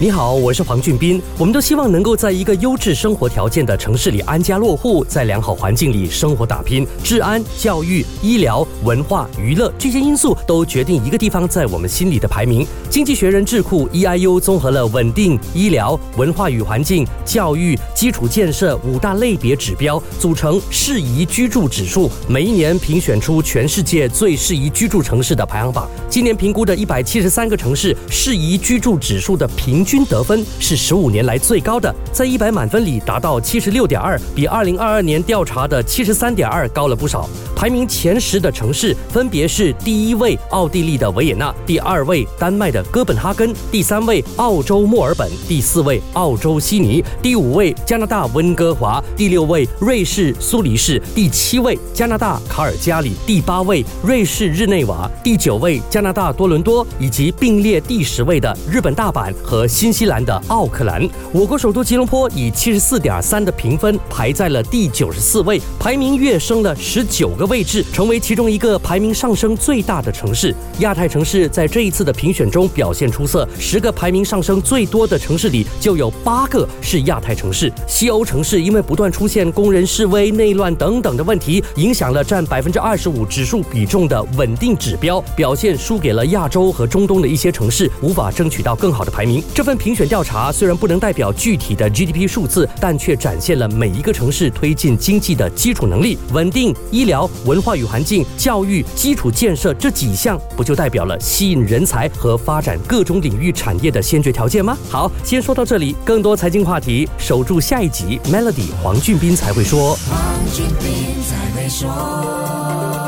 你好，我是黄俊斌。我们都希望能够在一个优质生活条件的城市里安家落户，在良好环境里生活打拼。治安、教育、医疗、文化、娱乐这些因素都决定一个地方在我们心里的排名。经济学人智库 EIU 综合了稳定、医疗、文化与环境、教育、基础建设五大类别指标，组成适宜居住指数，每一年评选出全世界最适宜居住城市的排行榜。今年评估的一百七十三个城市适宜居住指数的平。均得分是十五年来最高的，在一百满分里达到七十六点二，比二零二二年调查的七十三点二高了不少。排名前十的城市分别是：第一位奥地利的维也纳，第二位丹麦的哥本哈根，第三位澳洲墨尔本，第四位澳洲悉尼，第五位加拿大温哥华，第六位瑞士苏黎世，第七位加拿大卡尔加里，第八位瑞士日内瓦，第九位加拿大多伦多，以及并列第十位的日本大阪和。新西兰的奥克兰，我国首都吉隆坡以七十四点三的评分排在了第九十四位，排名跃升了十九个位置，成为其中一个排名上升最大的城市。亚太城市在这一次的评选中表现出色，十个排名上升最多的城市里就有八个是亚太城市。西欧城市因为不断出现工人示威、内乱等等的问题，影响了占百分之二十五指数比重的稳定指标，表现输给了亚洲和中东的一些城市，无法争取到更好的排名。这。份评选调查虽然不能代表具体的 GDP 数字，但却展现了每一个城市推进经济的基础能力。稳定、医疗、文化与环境、教育、基础建设这几项，不就代表了吸引人才和发展各种领域产业的先决条件吗？好，先说到这里，更多财经话题，守住下一集。Melody 黄俊斌才会说。黄俊斌才会说。